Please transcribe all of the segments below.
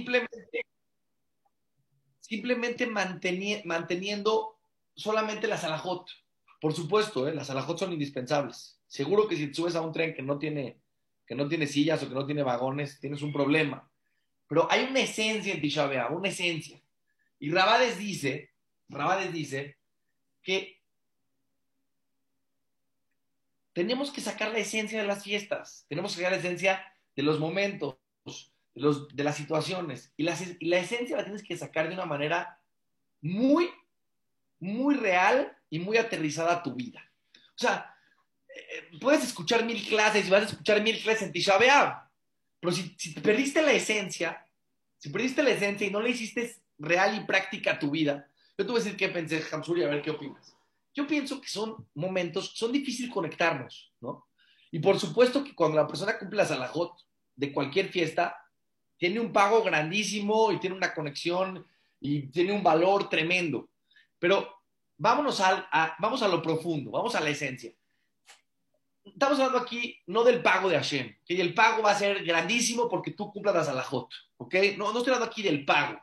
simplemente, simplemente manteniendo solamente las alajot. Por supuesto, ¿eh? las alajot son indispensables. Seguro que si subes a un tren que no tiene, que no tiene sillas o que no tiene vagones, tienes un problema. Pero hay una esencia en Tisha una esencia. Y Rabades dice, Rabades dice que tenemos que sacar la esencia de las fiestas, tenemos que sacar la esencia de los momentos, los, de las situaciones. Y la, y la esencia la tienes que sacar de una manera muy, muy real y muy aterrizada a tu vida. O sea, eh, puedes escuchar mil clases y vas a escuchar mil clases en Tisha pero si, si perdiste la esencia, si perdiste la esencia y no le hiciste real y práctica a tu vida, yo te voy a decir qué pensé, Hamsuri, a ver qué opinas. Yo pienso que son momentos, son difíciles conectarnos, ¿no? Y por supuesto que cuando la persona cumple la salajot de cualquier fiesta, tiene un pago grandísimo y tiene una conexión y tiene un valor tremendo. Pero vámonos a, vamos a lo profundo, vamos a la esencia. Estamos hablando aquí no del pago de Hashem, que el pago va a ser grandísimo porque tú cumplas la salajot, ¿ok? No, no estoy hablando aquí del pago.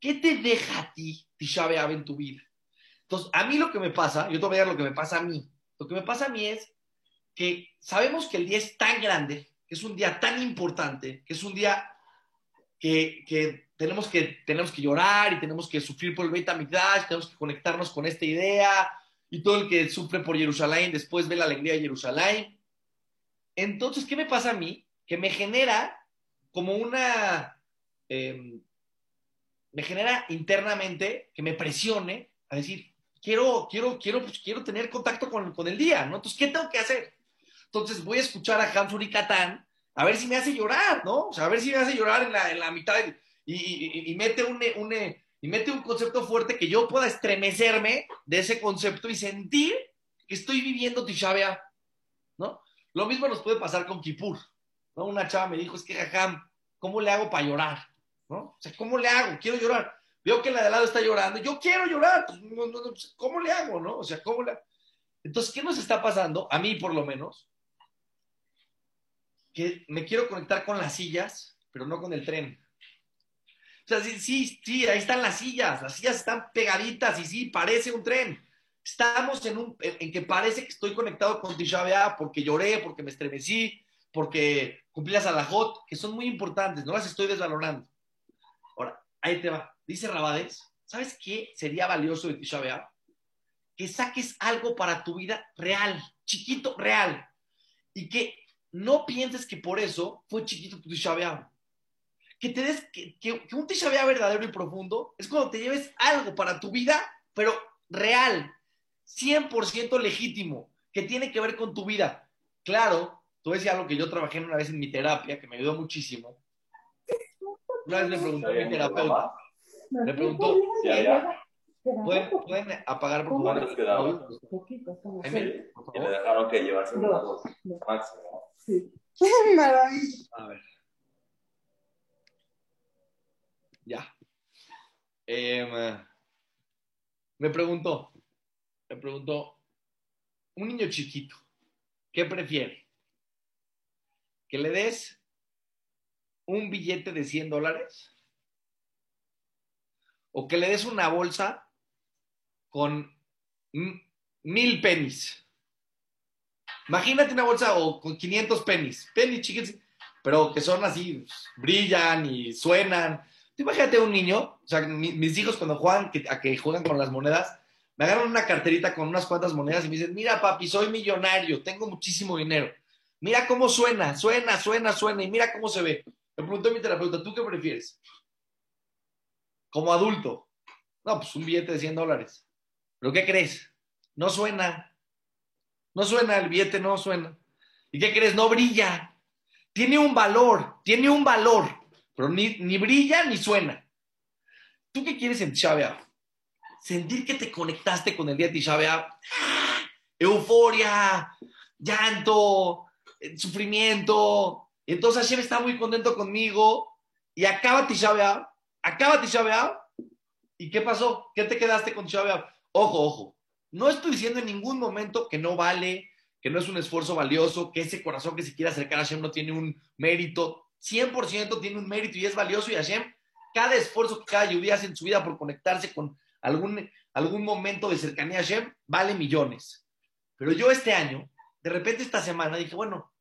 ¿Qué te deja a ti Tisha B'Av en tu vida? Entonces, a mí lo que me pasa, yo te voy a dar lo que me pasa a mí. Lo que me pasa a mí es que sabemos que el día es tan grande, que es un día tan importante, que es un día que, que tenemos que, tenemos que llorar y tenemos que sufrir por el Beit HaMikdash, tenemos que conectarnos con esta idea, y todo el que sufre por Jerusalén después ve la alegría de Jerusalén. Entonces, ¿qué me pasa a mí? Que me genera como una, em, me genera internamente que me presione a decir, quiero, quiero, quiero, pues, quiero tener contacto con, con, el día, ¿no? Entonces, ¿qué tengo que hacer? Entonces, voy a escuchar a Hamsur y Catán a ver si me hace llorar, ¿no? O sea, a ver si me hace llorar en la, en la mitad y, mete un, y mete un concepto fuerte que yo pueda estremecerme de ese concepto y sentir que estoy viviendo Tisha ¿no? Lo mismo nos puede pasar con Kippur, ¿no? Una chava me dijo, es que Jajam, ¿cómo le hago para llorar? ¿No? O sea, ¿cómo le hago? Quiero llorar. Veo que la de lado está llorando, yo quiero llorar, pues, pues, ¿cómo le hago, no? O sea, ¿cómo le Entonces, ¿qué nos está pasando? A mí, por lo menos, que me quiero conectar con las sillas, pero no con el tren. O sea, sí, sí, ahí están las sillas, las sillas están pegaditas y sí, parece un tren. Estamos en, un, en que parece que estoy conectado con Tisha porque lloré, porque me estremecí, porque cumplí las alajot, que son muy importantes, no las estoy desvalorando. Ahora, ahí te va. Dice Rabades, ¿sabes qué sería valioso de Tisha Que saques algo para tu vida real, chiquito, real. Y que no pienses que por eso fue chiquito tu Tisha que te des, que, un Tisha verdadero y profundo es cuando te lleves algo para tu vida, pero real, 100% legítimo, que tiene que ver con tu vida. Claro, tú decías algo que yo trabajé una vez en mi terapia, que me ayudó muchísimo. Una vez le pregunté a mi terapeuta, le preguntó, ¿Pueden, ¿Pueden, apagar por favor? Y le dejaron que llevarse una voz máximo. Sí. Maravilla. A ver. Ya. Em, me preguntó, me preguntó, un niño chiquito, ¿qué prefiere? ¿Que le des un billete de 100 dólares? ¿O que le des una bolsa con mil pennies? Imagínate una bolsa o con 500 pennies, pennies chiquitos, pero que son así, brillan y suenan imagínate un niño, o sea, mis hijos cuando juegan, a que juegan con las monedas, me agarran una carterita con unas cuantas monedas y me dicen, mira papi, soy millonario, tengo muchísimo dinero. Mira cómo suena, suena, suena, suena y mira cómo se ve. Me preguntó mi terapeuta, ¿tú qué prefieres? Como adulto. No, pues un billete de 100 dólares. ¿Pero qué crees? No suena. No suena, el billete no suena. ¿Y qué crees? No brilla. Tiene un valor, tiene un valor pero ni, brilla ni suena. ¿Tú qué quieres en Tisha Sentir que te conectaste con el día de Tisha Euforia, llanto, eh, sufrimiento. Entonces Hashem está muy contento conmigo y acaba Tisha acaba Tisha ¿Y qué pasó? ¿Qué te quedaste con Tisha Ojo, ojo. No estoy diciendo en ningún momento que no vale, que no es un esfuerzo valioso, que ese corazón que se quiere acercar a Hashem no tiene un mérito. 100% tiene un mérito y es valioso y Hashem, cada esfuerzo que cada judía hace en su vida por conectarse con algún, algún momento de cercanía a Hashem, vale millones. Pero yo este año, de repente esta semana, dije, bueno,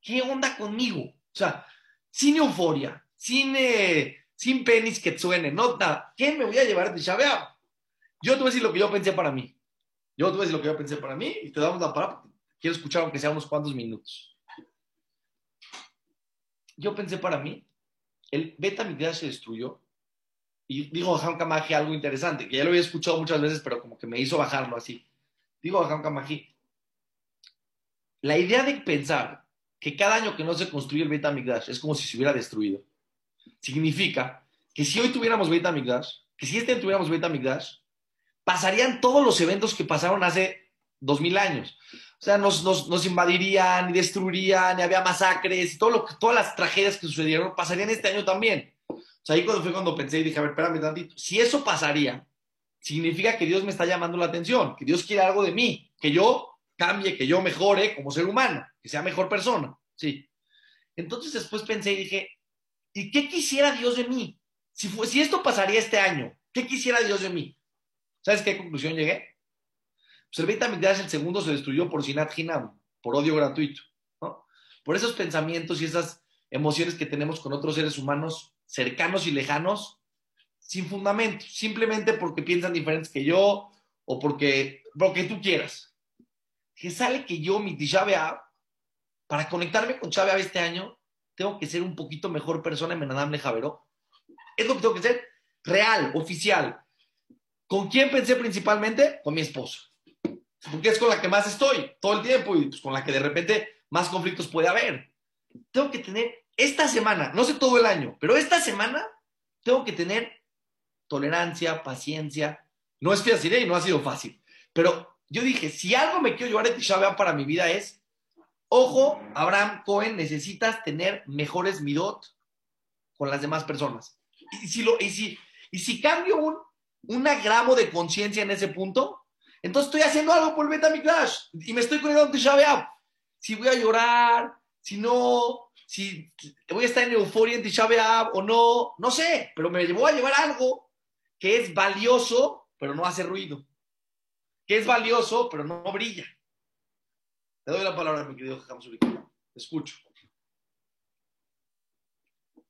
¿qué onda conmigo? O sea, sin euforia, sin, eh, sin penis que suene, no nada. ¿Qué me voy a llevar de Shabbat? Yo te voy a decir lo que yo pensé para mí. Yo te voy a decir lo que yo pensé para mí y te damos la palabra. Quiero escuchar aunque sea unos cuantos minutos. Yo pensé para mí, el beta se destruyó y digo a Kamaji algo interesante, que ya lo había escuchado muchas veces, pero como que me hizo bajarlo así. Digo a Kamaji, la idea de pensar que cada año que no se construye el Beta es como si se hubiera destruido, significa que si hoy tuviéramos Beta que si este año tuviéramos Beta pasarían todos los eventos que pasaron hace dos mil años. O sea, nos, nos, invadirían y destruirían y había masacres y todo lo, todas las tragedias que sucedieron pasarían este año también. O sea, ahí cuando fue cuando pensé y dije, a ver, espérame tantito. Si eso pasaría, significa que Dios me está llamando la atención, que Dios quiere algo de mí, que yo cambie, que yo mejore como ser humano, que sea mejor persona. Sí. Entonces después pensé y dije, ¿y qué quisiera Dios de mí? Si, fue, si esto pasaría este año, ¿qué quisiera Dios de mí? ¿Sabes qué conclusión llegué? Pues el Beit HaMikdash, el segundo, se destruyó por Sinat Hinam, por odio gratuito, ¿no? Por esos pensamientos y esas emociones que tenemos con otros seres humanos cercanos y lejanos, sin fundamento, simplemente porque piensan diferentes que yo o porque, lo que tú quieras. Que sale que yo, mi Tisha para conectarme con Chávez este año, tengo que ser un poquito mejor persona en Menadam Javeró. Es lo que tengo que ser real, oficial. ¿Con quién pensé principalmente? Con mi esposa. Porque es con la que más estoy todo el tiempo y pues, con la que de repente más conflictos puede haber. Tengo que tener esta semana, no sé todo el año, pero esta semana tengo que tener tolerancia, paciencia. No es fácil y no ha sido fácil. Pero yo dije, si algo me quiero llevar de Tisha para mi vida es, ojo, Abraham Cohen, necesitas tener mejores midot con las demás personas. Y si, lo, y y si cambio un, un gramo de conciencia en ese punto, entonces estoy haciendo algo por el mi Clash y me estoy conectando B'Av. Si voy a llorar, si no, si voy a estar en euforia en Tisha o no, no sé, pero me voy a llevar algo que es valioso, pero no hace ruido. Que es valioso, pero no brilla. Te doy la palabra, mi querido. Te escucho.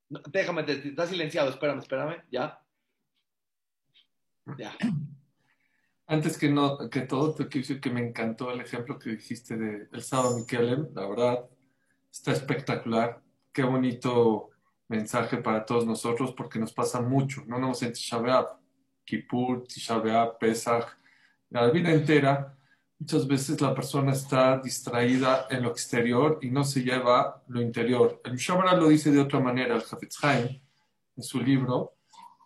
déjame, te, silenciado. Espérame, espérame. ¿Ya? Ya. Antes que, no, que todo, te quiero decir que me encantó el ejemplo que dijiste de sábado Mikelem. La verdad, está espectacular. Qué bonito mensaje para todos nosotros porque nos pasa mucho. No nos en Tisha Kippur, Tisha Pesach. La vida entera, muchas veces la persona está distraída en lo exterior y no se lleva lo interior. El Mishabara lo dice de otra manera, el Hafetz Haim, en su libro,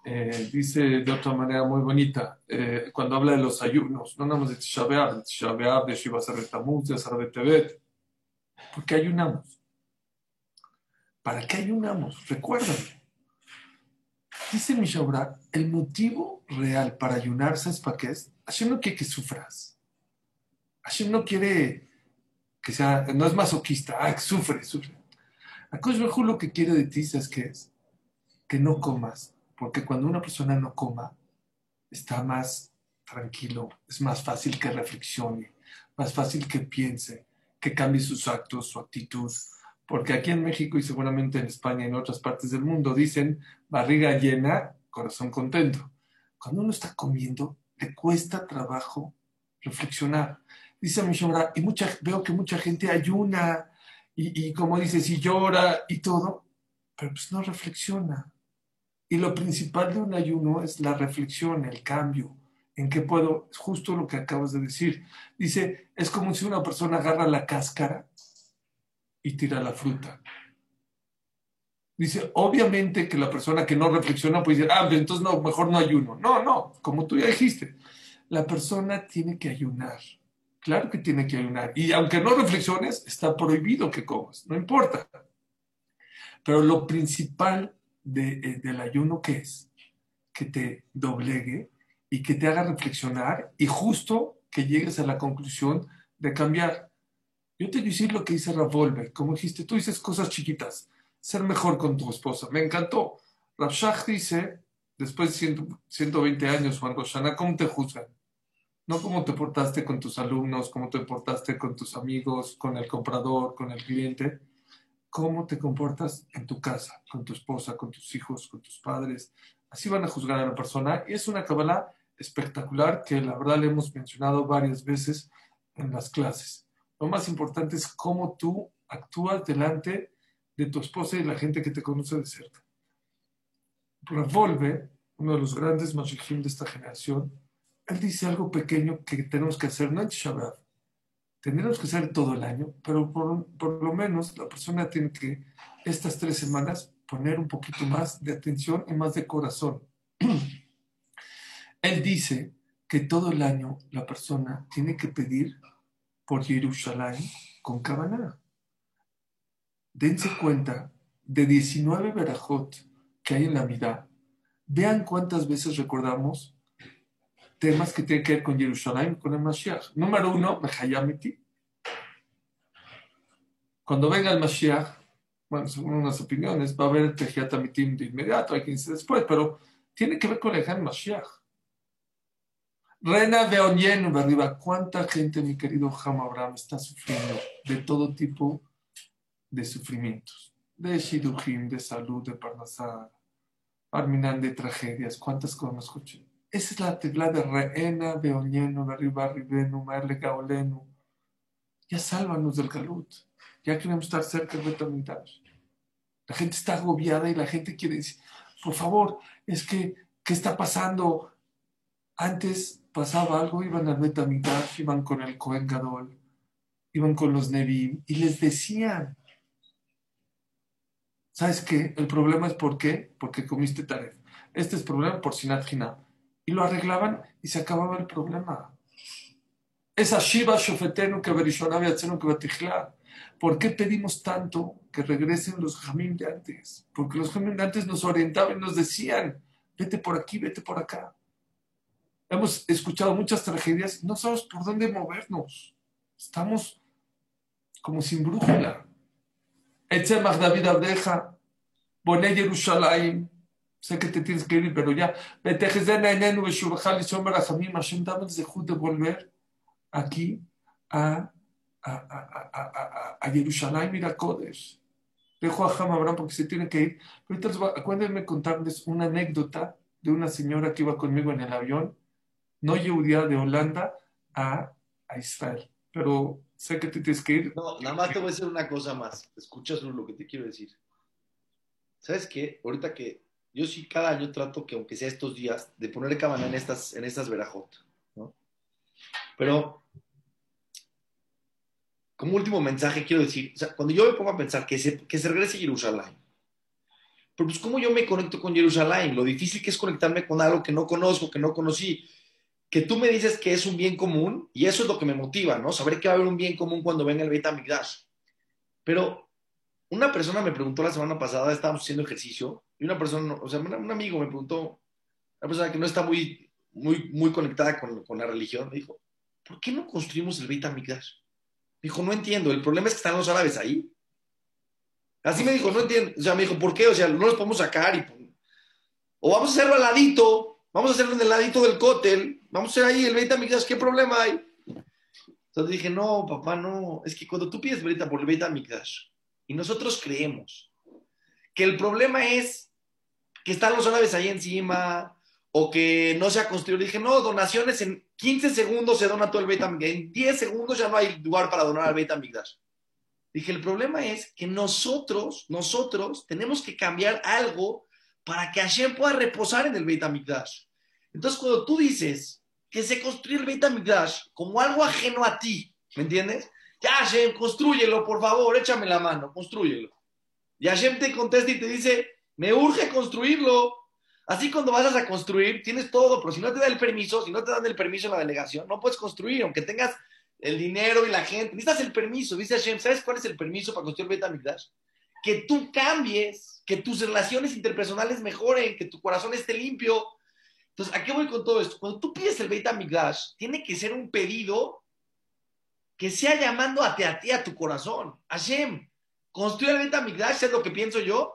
eh, dice de otra manera muy bonita, eh, cuando habla de los ayunos, no hablamos de Tisha B'Av, Tisha de Shiva Sarretamuz, de Sarbetebet. ¿Por qué ayunamos? ¿Para qué ayunamos? Recuérdalo. Dice Mishabra, el motivo real para ayunar, ¿sabes para qué es? Hashem no quiere que sufras. Hashem no quiere que sea, no es masoquista, ah, que sufre, sufre. Acosh lo que quiere de ti, ¿sabes qué es? Que no comas, porque cuando una persona no coma, está más tranquilo, es más fácil que reflexione, más fácil que piense, que cambie sus actos, su actitud. Porque aquí en México y seguramente en España y en otras partes del mundo dicen barriga llena, corazón contento. Cuando uno está comiendo, le cuesta trabajo reflexionar. Dice mi y mucha, veo que mucha gente ayuna y, y como dices, y llora y todo, pero pues no reflexiona. Y lo principal de un ayuno es la reflexión, el cambio. ¿En qué puedo? Es justo lo que acabas de decir. Dice, es como si una persona agarra la cáscara y tira la fruta. Dice, obviamente que la persona que no reflexiona puede decir, ah, pues entonces no, mejor no ayuno. No, no, como tú ya dijiste, la persona tiene que ayunar. Claro que tiene que ayunar. Y aunque no reflexiones, está prohibido que comas, no importa. Pero lo principal eh, del ayuno que es que te doblegue y que te haga reflexionar y justo que llegues a la conclusión de cambiar. Yo te voy lo que dice Ravolver, como dijiste, tú dices cosas chiquitas. ser mejor con tu esposa. Me encantó. Rabshah dice, después de 120 años, Juan Roshana, ¿cómo te juzgan? No cómo te portaste con tus alumnos, cómo te portaste con tus amigos, con el comprador, con el cliente. ¿Cómo te comportas en tu casa, con tu esposa, con tus hijos, con tus padres? Así van a juzgar a la persona. Y es una cabala espectacular que la verdad le hemos mencionado varias veces en las clases. Lo más importante es cómo tú actúas delante de tu esposa y la gente que te conoce de cerca. Revolve, uno de los grandes mashihim de esta generación, él dice algo pequeño que tenemos que hacer, no en Shabbat, tenemos que hacer todo el año, pero por, por, lo menos la persona tiene que estas tres semanas poner un poquito más de atención y más de corazón. Él dice que todo el año la persona tiene que pedir por Jerusalén con Kabaná. Dense cuenta de 19 verajot que hay en la vida. Vean cuántas veces recordamos temas que tienen que ver con Jerusalén, con el Mashiach. Número uno, Mehayamiti. Cuando venga el Mashiach, bueno, según unas opiniones, va a haber Tejiatamitim de inmediato, hay 15 después, pero tiene que ver con el Mashiach. Rena de arriba. ¿Cuánta gente, mi querido Ham Abraham, está sufriendo de todo tipo de sufrimientos? De Shidujim, de salud, de Parnasar, Arminan, de tragedias. ¿Cuántas cosas escuché? Esa es la tecla de Reena de Oñeno, de Ribenu, Merle Gaolenu. Ya sálvanos del galut. Ya queremos estar cerca de Betamitash. La gente está agobiada y la gente quiere decir, por favor, es que, ¿qué está pasando? Antes pasaba algo, iban al Betamitash, iban con el Cohen Gadol, iban con los Nevim y les decían, ¿sabes qué? El problema es por qué, porque comiste taref. Este es el problema por Sinat y lo arreglaban y se acababa el problema. Esa Shiva Shofetenu que ¿Por qué pedimos tanto que regresen los Jamim de antes? Porque los Jamim de antes nos orientaban y nos decían, vete por aquí, vete por acá. Hemos escuchado muchas tragedias, no sabemos por dónde movernos. Estamos como sin brújula. Etzemach David Abdeja, Boné Yerushalayim, sé que te tienes que ir, pero ya, Hashem, dame el de volver aquí a, a, a, a, a Jerusalén, mira Kodesh. Dejo a Ham Abraham porque se tiene que ir. Pero ahorita acuérdenme contarles una anécdota de una señora que iba conmigo en el avión, no judía de Holanda a, a Israel. Pero sé que te tienes que ir. No, nada más te voy a decir una cosa más. Escuchas lo que te quiero decir. ¿Sabes qué? Ahorita que yo sí cada año trato que, aunque sea estos días, de poner cabana en estas, en estas verajot, ¿no? Pero, como último mensaje, quiero decir, o sea, cuando yo me pongo a pensar que se, que se regrese a Jerusalén, pero pues, ¿cómo yo me conecto con Jerusalén? Lo difícil que es conectarme con algo que no conozco, que no conocí, que tú me dices que es un bien común, y eso es lo que me motiva, ¿no? Saber que va a haber un bien común cuando venga el Beit HaMikdash. Pero una persona me preguntó la semana pasada, estábamos haciendo ejercicio, y una persona, o sea, un amigo me preguntó, una persona que no está muy, muy, muy conectada con, con la religión, me dijo, ¿por qué no construimos el Beit HaMikdash? Dijo, no entiendo, el problema es que están los árabes ahí. Así me dijo, no entiendo. O sea, me dijo, ¿por qué? O sea, no los podemos sacar. O vamos a hacerlo al ladito, vamos a hacerlo en el ladito del cótel, vamos a hacer ahí el Beit HaMikdash, ¿qué problema hay? Entonces dije, no, papá, no. Es que cuando tú pides el Beit HaMikdash y nosotros creemos que el problema es que están los árabes ahí encima o que no se ha construido. Dije, no, donaciones en 15 segundos se dona todo el Beit En 10 segundos ya no hay lugar para donar al Beit Dije, el problema es que nosotros, nosotros tenemos que cambiar algo para que Hashem pueda reposar en el Beit Entonces, cuando tú dices que se construye el Beit como algo ajeno a ti, ¿me entiendes? Ya, Hashem, construyelo, por favor, échame la mano, construyelo. Y Hashem te contesta y te dice, me urge construirlo. Así cuando vas a construir, tienes todo, pero si no te da el permiso, si no te dan el permiso en la delegación, no puedes construir, aunque tengas el dinero y la gente. Necesitas el permiso. Dice Hashem, ¿sabes cuál es el permiso para construir Betamigdash? Que tú cambies, que tus relaciones interpersonales mejoren, que tu corazón esté limpio. Entonces, ¿a qué voy con todo esto? Cuando tú pides el Betamigdash, tiene que ser un pedido que sea llamando a ti, a ti, a tu corazón. Hashem, construir el Betamigdash es lo que pienso yo,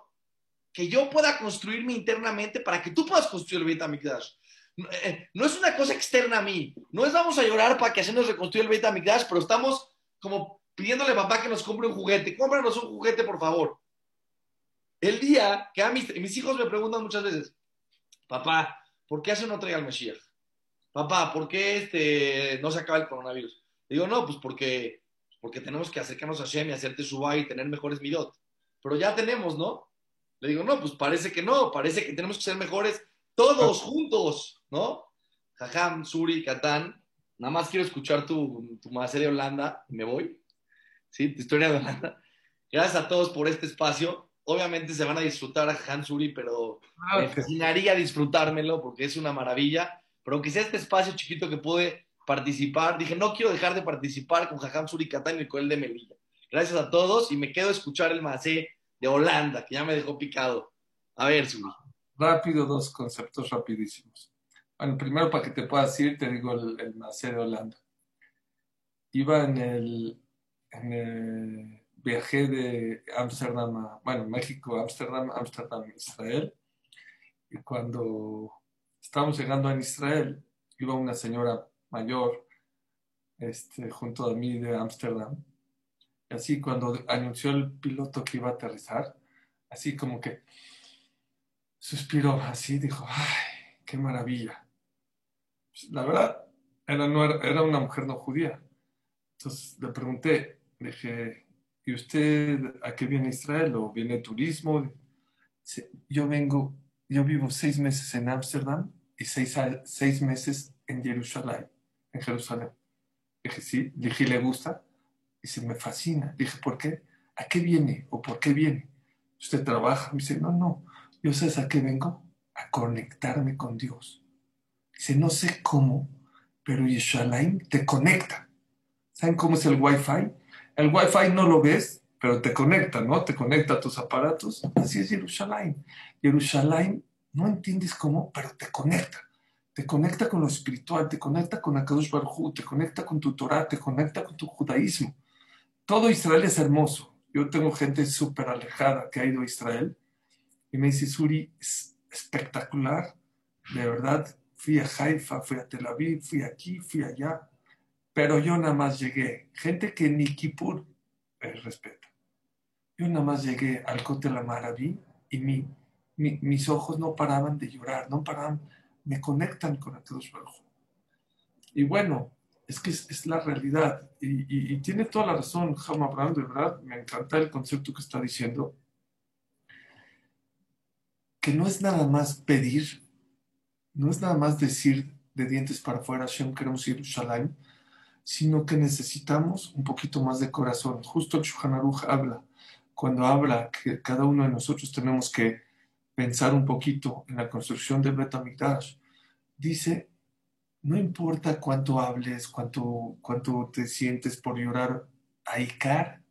que yo pueda construirme internamente para que tú puedas construir el Betamigdash. Eh, no es una cosa externa a mí. No es vamos a llorar para que así nos reconstruya el Betamigdash, pero estamos como pidiéndole a papá que nos compre un juguete. Cómpranos un juguete, por favor. El día que a mis, mis hijos me preguntan muchas veces, papá, ¿por qué hace no trae al Mesías? Papá, ¿por qué este, no se acaba el coronavirus? Digo, no, pues porque, porque tenemos que acercarnos a Shem y hacerte su y tener mejores midot. Pero ya tenemos, ¿no? Le digo, no, pues parece que no, parece que tenemos que ser mejores todos juntos, ¿no? Jajam, Suri, Catán, nada más quiero escuchar tu, tu de Holanda y me voy. ¿Sí? Tu historia de Holanda. Gracias a todos por este espacio. Obviamente se van a disfrutar a Han Suri, pero me fascinaría disfrutármelo porque es una maravilla. Pero aunque sea este espacio chiquito que pude participar, dije, no quiero dejar de participar con Jajam Suri Catán y con el de Melilla. Gracias a todos y me quedo a escuchar el Macé de Holanda, que ya me dejó picado. A ver, Suri. Rápido, dos conceptos rapidísimos. Bueno, primero para que te puedas ir, te digo el, el Macé de Holanda. Iba en el, en viaje de Ámsterdam a, bueno, México, Ámsterdam, Ámsterdam, Israel. Y cuando estábamos llegando a Israel, iba una señora mayor este, junto a mí de Ámsterdam. Y así cuando anunció el piloto que iba a aterrizar, así como que suspiró, así dijo, ¡ay, qué maravilla! Pues, la verdad, era, no era, una mujer no judía. Entonces le pregunté, dije, ¿y usted a qué viene Israel? ¿O viene turismo? Yo vengo, yo vivo seis meses en Ámsterdam y seis, seis meses en Jerusalén, en Jerusalén. Dije, sí, dije, ¿le gusta? Dice, me fascina. Dije, ¿por qué? ¿A qué viene? ¿O por qué viene? ¿Usted trabaja? Me dice, no, no. Yo sé a qué vengo? A conectarme con Dios. Dice, no sé cómo, pero Jerusalén te conecta. ¿Saben cómo es el Wi-Fi? El Wi-Fi no lo ves, pero te conecta, ¿no? Te conecta a tus aparatos. Así es Jerusalén. Jerusalén, no entiendes cómo, pero te conecta. Te conecta con lo espiritual, te conecta con Akadosh Baruj te conecta con tu Torah, te conecta con tu judaísmo. Todo Israel es hermoso. Yo tengo gente súper alejada que ha ido a Israel y me dice, Suri, es espectacular, de verdad. Fui a Haifa, fui a Tel Aviv, fui aquí, fui allá, pero yo nada más llegué. Gente que ni Kippur el respeto. Yo nada más llegué al Cote la Maraví y mi, mis ojos no paraban de llorar, no paraban, me conectan con el Dios Y bueno, es que es, la realidad. Y, tiene toda la razón, Jama Abraham, de verdad, me encanta el concepto que está diciendo. Que no es nada más pedir, no es nada más decir de dientes para afuera, Shem, queremos ir Shalom, sino que necesitamos un poquito más de corazón. Justo el Shuhanaruj habla, cuando habla que cada uno de nosotros tenemos que pensar un poquito en la construcción del Betamigdash, dice, no importa cuánto hables, cuánto, cuánto te sientes por llorar, Aikar,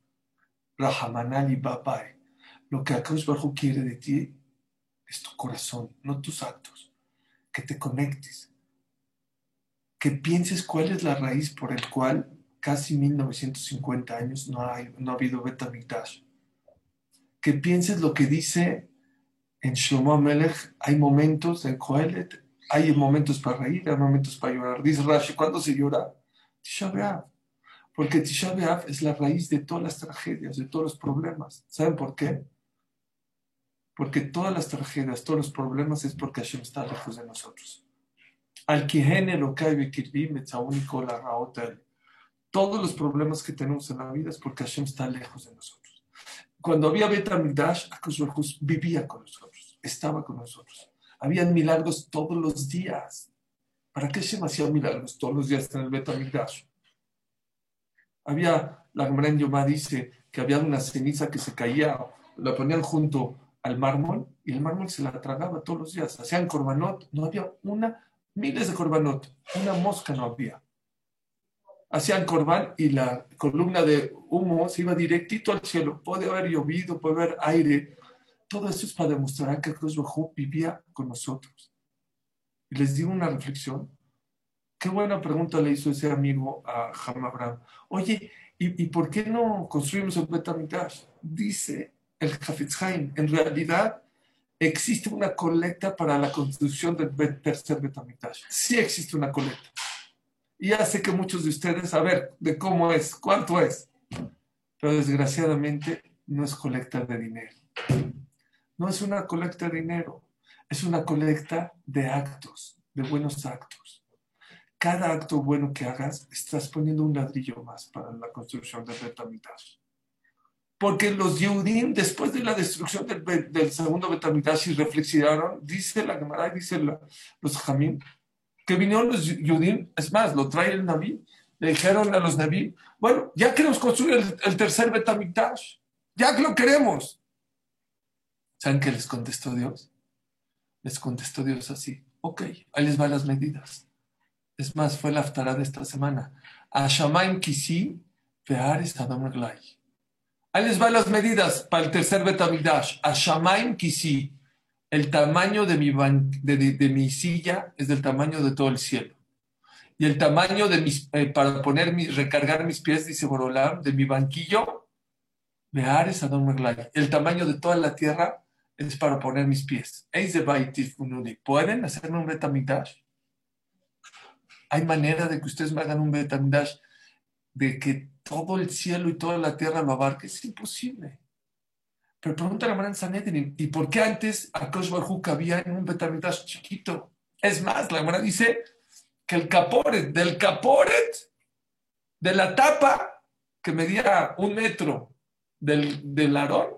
Rahamanali Babai, lo que Akash Bajo quiere de ti es tu corazón, no tus actos, que te conectes, que pienses cuál es la raíz por el cual casi 1950 años no, hay, no ha habido Betamigdash. Que pienses lo que dice en Shlomo Amelech, hay momentos en Kohelet, hay momentos para reír, hay momentos para llorar. Dice Rashi, ¿cuándo se llora? Tisha B'Av. Porque Tisha B'Av es la raíz de todas las tragedias, de todos los problemas. ¿Saben por qué? Porque todas las tragedias, todos los problemas es porque Hashem está lejos de nosotros. Al Todos los problemas que tenemos en la vida es porque Hashem está lejos de nosotros. Cuando había Betamigdash, Akash vivía con nosotros, estaba con nosotros. Habían milagros todos los días. ¿Para qué se hacían milagros todos los días en el Betamigdash? Había, la Gemara en Yomá dice que había una ceniza que se caía, la ponían junto al mármol y el mármol se la tragaba todos los días. Hacían corbanot, no había una miles de corbanot, una mosca no había. Hacían corbán y la columna de humo se iba directito al cielo. Puede haber llovido, puede haber aire. Todo eso es para demostrar que Dios vivía con nosotros. Y les digo una reflexión. Qué buena pregunta le hizo ese amigo a Ham Abraham. Oye, ¿Y, ¿Y, por qué no construimos el Betamigdash? Dice el Hafetz Haim, en realidad existe una colecta para la construcción del tercer Betamigdash. Sí existe una colecta. Y ya sé que muchos de ustedes, a ver, de cómo es, cuánto es. Pero desgraciadamente no es colecta de dinero. No es una colecta de dinero, es una colecta de actos, de buenos actos. Cada acto bueno que hagas, estás poniendo un ladrillo más para la construcción del Betamigdash. Porque los Yehudim, después de la destrucción del, segundo Betamigdash, y reflexionaron, dice la Gemara, dice los Jamín, que vinieron los Yehudim, es más, lo trae el Naví, le dijeron a los Naví, bueno, ya queremos construir el, tercer Betamigdash, ya que lo queremos. ¿Saben qué les contestó Dios? Les contestó Dios así, ok, ahí les van las medidas. Es más, fue la aftará de esta semana. A Shamaim Kisi, Peares Adam Ahí les van las medidas para el tercer Betamigdash. A Shamaim Kisi, el tamaño de mi, de, mi silla es del tamaño de todo el cielo. Y el tamaño de mis, eh, para poner mi, recargar mis pies, dice Borolam, de mi banquillo, Beares Adam El tamaño de toda la tierra es para poner mis pies. ¿Pueden hacerme un Betamigdash? Hay manera de que ustedes me hagan un Betamigdash de que todo el cielo y toda la tierra lo abarque. Es imposible. Pero pregunta la manera en Sanedrin, ¿y por qué antes Akosh Barhu cabía en un Betamigdash chiquito? Es más, la hermana dice que el caporet, del caporet, de la tapa que medía un metro del, del arón,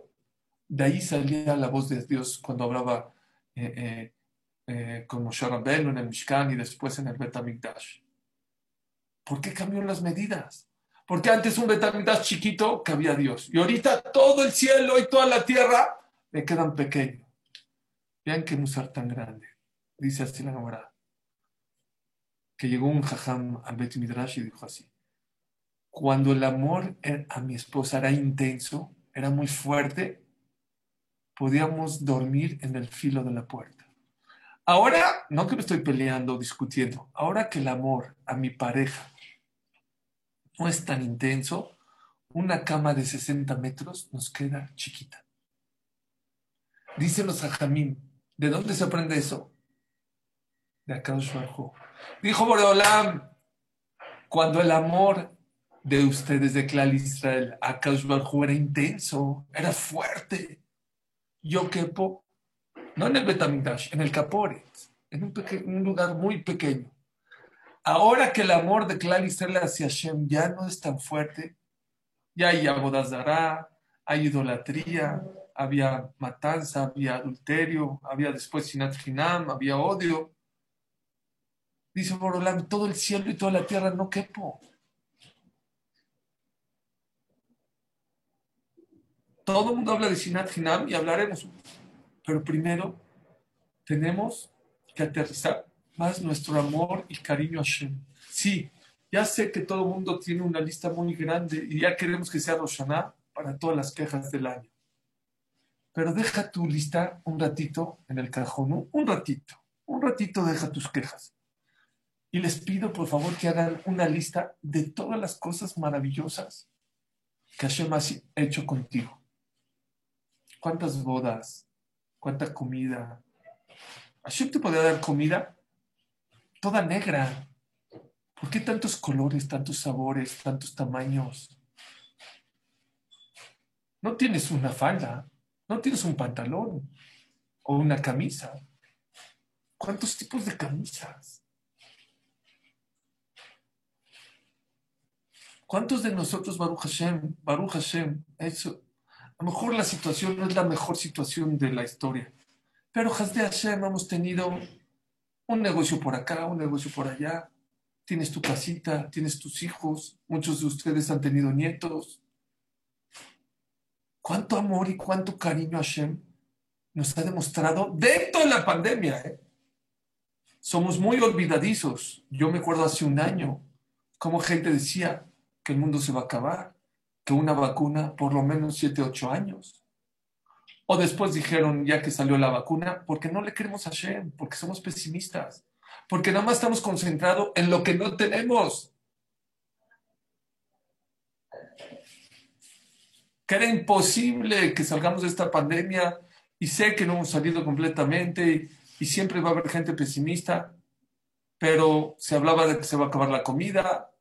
de ahí salía la voz de Dios cuando hablaba eh, eh, eh, con Moshe Rabbeinu en el Mishkan y después en el Betamigdash. ¿Por qué cambió las medidas? Porque antes un Betamigdash chiquito cabía Dios. Y ahorita todo el cielo y toda la tierra me quedan pequeños. Vean qué musar tan grande. Dice así la Gemara. Que llegó un jajam al Bet y dijo así. Cuando el amor a mi esposa era intenso, era muy fuerte, podíamos dormir en el filo de la puerta. Ahora, no que me estoy peleando discutiendo, ahora que el amor a mi pareja no es tan intenso, una cama de 60 metros nos queda chiquita. Dicen los ajamín, ¿de dónde se aprende eso? De acá Dijo Boreolam, cuando el amor de ustedes de Clal Israel, Akash era intenso, era fuerte, yo quepo, no en el Betamigdash, en el Caporet, en un, lugar muy pequeño. Ahora que el amor de Klal Israel hacia Hashem ya no es tan fuerte, ya hay abodazará, hay idolatría, había matanza, había adulterio, había después sinat había odio. Dice Borolam, todo el cielo y toda la tierra no quepo. Todo el mundo habla de Sinat Hinam y hablaremos. Pero primero tenemos que aterrizar más nuestro amor y cariño a Hashem. Sí, ya sé que todo el mundo tiene una lista muy grande y ya queremos que sea Roshaná para todas las quejas del año. Pero deja tu lista un ratito en el cajón, un ratito, un ratito deja tus quejas. Y les pido por favor que hagan una lista de todas las cosas maravillosas que Hashem ha hecho contigo cuántas bodas, cuánta comida. Hashem te podía dar comida toda negra. ¿Por qué tantos colores, tantos sabores, tantos tamaños? No tienes una falda, no tienes un pantalón o una camisa. ¿Cuántos tipos de camisas? ¿Cuántos de nosotros, Baruch Hashem, Baruch Hashem, eso, a lo mejor la situación no es la mejor situación de la historia, pero Hasde Hashem hemos tenido un negocio por acá, un negocio por allá. Tienes tu casita, tienes tus hijos, muchos de ustedes han tenido nietos. ¿Cuánto amor y cuánto cariño Hashem nos ha demostrado dentro de la pandemia? Eh? Somos muy olvidadizos. Yo me acuerdo hace un año cómo gente decía que el mundo se va a acabar que una vacuna por lo menos 7, 8 años. O después dijeron, ya que salió la vacuna, porque no le queremos a Shem, porque somos pesimistas, porque nada más estamos concentrados en lo que no tenemos. que era imposible que salgamos de esta pandemia y sé que no hemos salido completamente y, siempre va a haber gente pesimista, pero se hablaba de que se va a acabar la comida.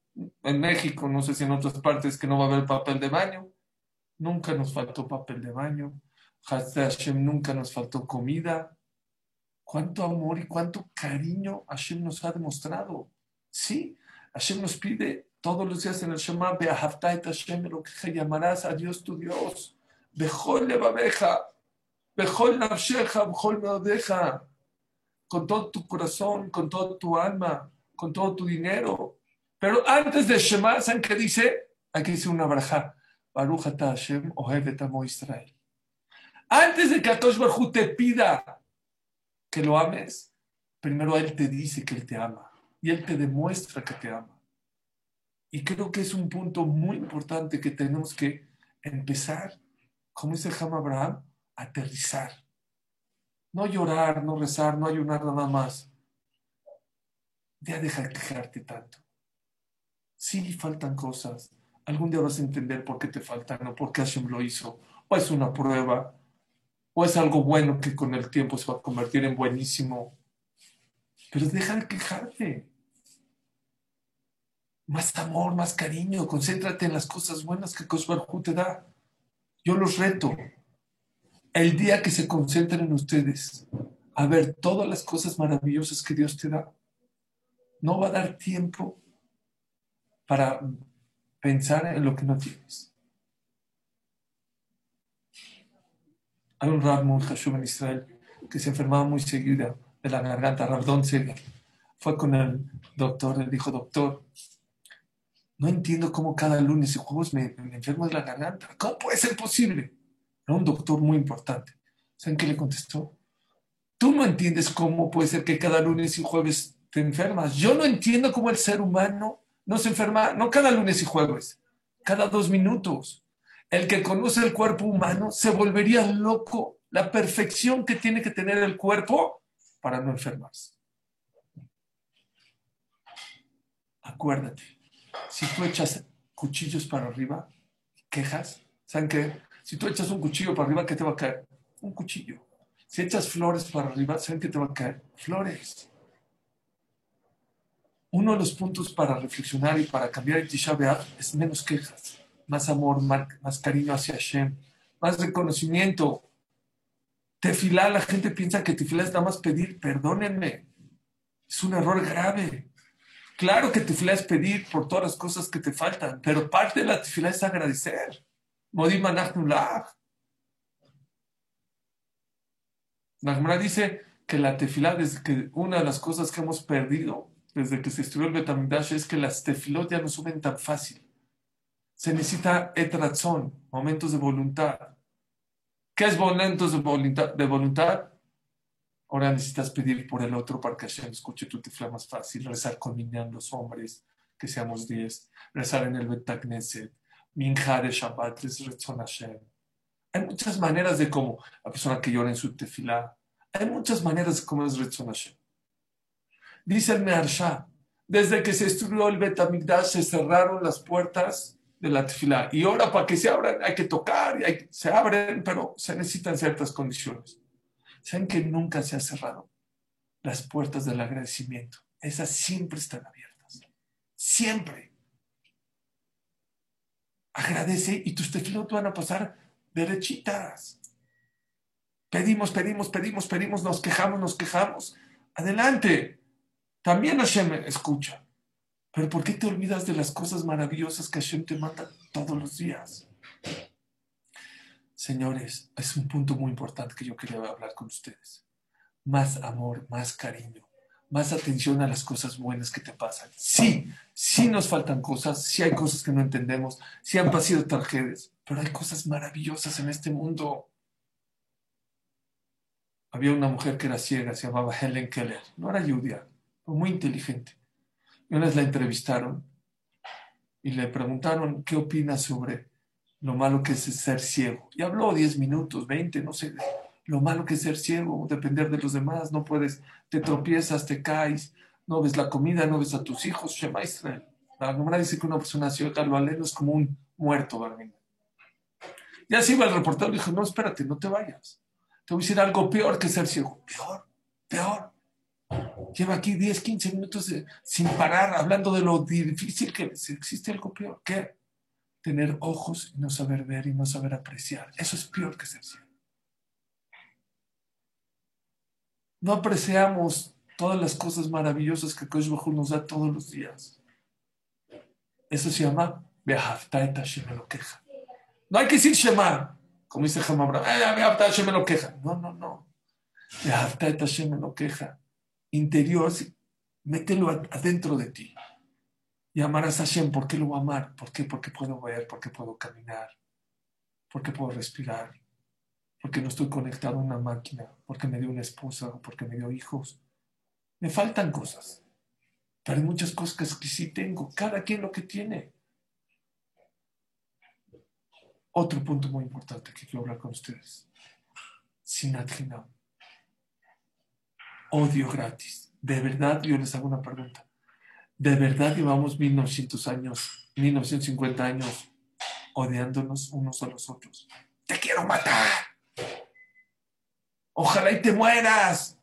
En México, no sé si en otras partes, que no va a haber papel de baño. Nunca nos faltó papel de baño. Hashem nunca nos faltó comida. Cuánto amor y cuánto cariño Hashem nos ha demostrado. Sí, Hashem nos pide todos los días en el Shema, Beahavta Hashem, lo que llamarás a Dios tu Dios. Bejol levabeja, bejol nafsheja, bejol meodeja. Con todo tu corazón, con todo tu alma, con todo tu dinero. Pero antes de Shema, ¿saben qué dice? Aquí dice una braja. Baruch Hashem, Ohevet Amo Israel. Antes de que Atosh Barhu te pida que lo ames, primero Él te dice que Él te ama y Él te demuestra que te ama. Y creo que es un punto muy importante que tenemos que empezar, como dice Ham Abraham, aterrizar. No llorar, no rezar, no ayunar nada más. Ya deja de quejarte tanto. Sí, faltan cosas. Algún día vas a entender por qué te faltan o por qué Hashem lo hizo. O es una prueba, o es algo bueno que con el tiempo se va a convertir en buenísimo. Pero deja de quejarte. Más amor, más cariño, concéntrate en las cosas buenas que Cosbarjú te da. Yo los reto. El día que se concentren en ustedes a ver todas las cosas maravillosas que Dios te da, no va a dar tiempo para pensar en lo que no tienes. Hay un Rab muy en Israel que se enfermaba muy seguida de la garganta, Rabdon Seger. Fue con el doctor, le dijo, doctor, no entiendo cómo cada lunes y jueves me, enfermo de la garganta. ¿Cómo puede ser posible? Era un doctor muy importante. ¿Saben qué le contestó? Tú no entiendes cómo puede ser que cada lunes y jueves te enfermas. Yo no entiendo cómo el ser humano no se enferma, no cada lunes y jueves, cada dos minutos el que conoce el cuerpo humano se volvería loco la perfección que tiene que tener el cuerpo para no enfermarse. Acuérdate, si tú echas cuchillos para arriba, quejas, ¿saben qué? Si tú echas un cuchillo para arriba, ¿qué te va a caer? Un cuchillo. Si echas flores para arriba, ¿saben qué te va a caer? Flores. Uno de los puntos para reflexionar y para cambiar el Tisha es menos quejas más amor, más, cariño hacia Hashem, más reconocimiento. Tefilá, la gente piensa que tefilá es nada más pedir, perdónenme. Es un error grave. Claro que tefilá es pedir por todas las cosas que te faltan, pero parte de la tefilá es agradecer. Modim La dice que la tefilá, desde que una de las cosas que hemos perdido desde que se estudió el Betamidash es que las tefilot ya no suben tan fácil se necesita etrazón, momentos de voluntad. ¿Qué es momentos de voluntad? De voluntad? Ahora necesitas pedir por el otro para que Hashem escuche tu tifla más fácil, rezar con los hombres, que seamos diez, rezar en el Betagneset, minjar de Shabbat, es Retzon Hashem. Hay muchas maneras de cómo la persona que llora en su tefilá, hay muchas maneras de cómo es Retzon Hashem. Dice el Meharsha, desde que se estudió el Betamigdash se cerraron las puertas de la tefilá. Y ahora para que se abran hay que tocar, y se abren, pero se necesitan ciertas condiciones. Saben que nunca se han cerrado las puertas del agradecimiento. Esas siempre están abiertas. Siempre. Agradece y tus tefilot van a pasar derechitas. Pedimos, pedimos, pedimos, pedimos, nos quejamos, nos quejamos. Adelante. También Hashem escucha. Pero ¿por qué te olvidas de las cosas maravillosas que Hashem te manda todos los días? Señores, es un punto muy importante que yo quería hablar con ustedes. Más amor, más cariño, más atención a las cosas buenas que te pasan. Sí, sí nos faltan cosas, sí hay cosas que no entendemos, sí han pasado tragedias, pero hay cosas maravillosas en este mundo. Había una mujer que era ciega, se llamaba Helen Keller, no era judía, pero muy inteligente y una vez la entrevistaron y le preguntaron qué opina sobre lo malo que es ser ciego. Y habló 10 minutos, 20, no sé, lo malo que es ser ciego, depender de los demás, no puedes, te tropiezas, te caes, no ves la comida, no ves a tus hijos, Shema Israel. La Gemara dice que una persona ciega lo aleno es como un muerto, Ya se iba el reportero, le dijo, no, espérate, no te vayas. Te voy a decir algo peor que ser ciego. Peor, peor. Lleva aquí 10, 15 minutos sin parar hablando de lo difícil que es. Existe algo peor. ¿Qué? Tener ojos y no saber ver y no saber apreciar. Eso es peor que ser ciego. No apreciamos todas las cosas maravillosas que Kosh nos da todos los días. Eso se llama lo queja. No hay que decir Shema, como dice Jamabra, me lo queja. No, no, no. lo queja. Interior, mételo adentro de ti. Y amarás a Hashem. ¿Por qué lo voy a amar? ¿Por qué? Porque puedo ver, porque puedo caminar, porque puedo respirar, porque no estoy conectado a una máquina, porque me dio una esposa porque me dio hijos. Me faltan cosas, pero hay muchas cosas que sí tengo, cada quien lo que tiene. Otro punto muy importante que quiero hablar con ustedes. Sinatrinam. Odio gratis. De verdad, yo les hago una pregunta. ¿De verdad llevamos 1900 años, 1950 años odiándonos unos a los otros? Te quiero matar. Ojalá y te mueras.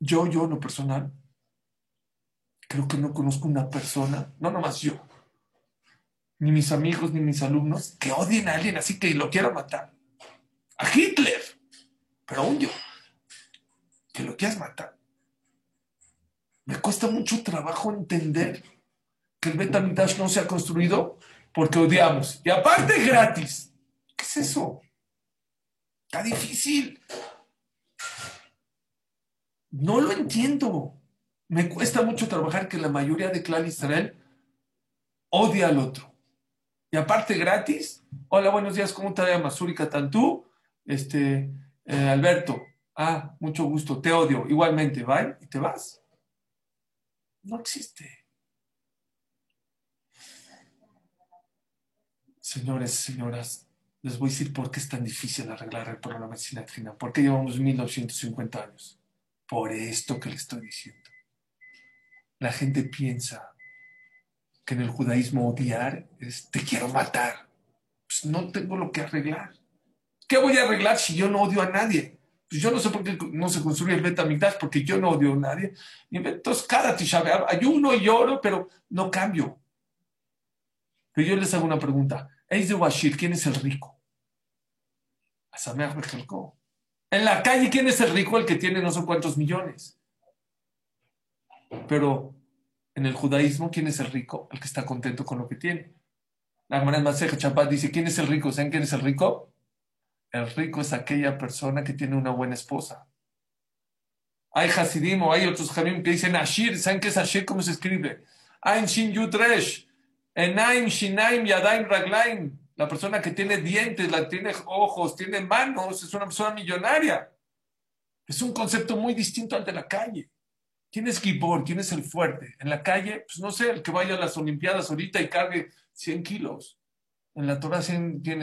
Yo, yo, lo personal, creo que no conozco una persona, no nomás yo, ni mis amigos, ni mis alumnos, que odien a alguien así que lo quiera matar. A Hitler, pero aún yo, que lo quieras matar. Me cuesta mucho trabajo entender que el Betamitash no se ha construido porque odiamos. Y aparte gratis. ¿Qué es eso? Está difícil. No lo entiendo. Me cuesta mucho trabajar que la mayoría de clan Israel odia al otro. Y aparte gratis, hola, buenos días, ¿cómo te llamas? Suri Tantú, este, eh, Alberto, ah, mucho gusto, te odio, igualmente, bye, y te vas. No existe. Señores, señoras, les voy a decir por qué es tan difícil arreglar el problema de medicina trina. ¿Por qué llevamos 1950 años? Por esto que le estoy diciendo. La gente piensa que en el judaísmo odiar es te quiero matar. Pues no tengo lo que arreglar. ¿Qué voy a arreglar si yo no odio a nadie? Pues yo no sé por qué no se construye el Betamigdash, porque yo no odio a nadie. Entonces, cada Tisha ayuno y lloro, pero no cambio. Pero yo les hago una pregunta. ¿Es de Washir? ¿Quién es el rico? En la calle, ¿quién es el rico? El que tiene no sé cuántos millones. Pero en el judaísmo, ¿quién es el rico? El que está contento con lo que tiene. La hermana Maseja Chapat dice, ¿quién es el rico? ¿Saben quién es el rico? El rico es aquella persona que tiene una buena esposa. Hay Hasidim o hay otros Hamim que dicen Ashir. ¿Saben qué es Ashir? ¿Cómo se escribe? Ain Shin Yudresh. Enaim Shinaim Yadaim Raglaim. La persona que tiene dientes, la tiene ojos, tiene manos, es una persona millonaria. Es un concepto muy distinto al de la calle. ¿Quién es Gibor? ¿Quién es el fuerte? En la calle, pues no sé, el que vaya a las Olimpiadas ahorita y cargue 100 kilos. En la Torah ¿quién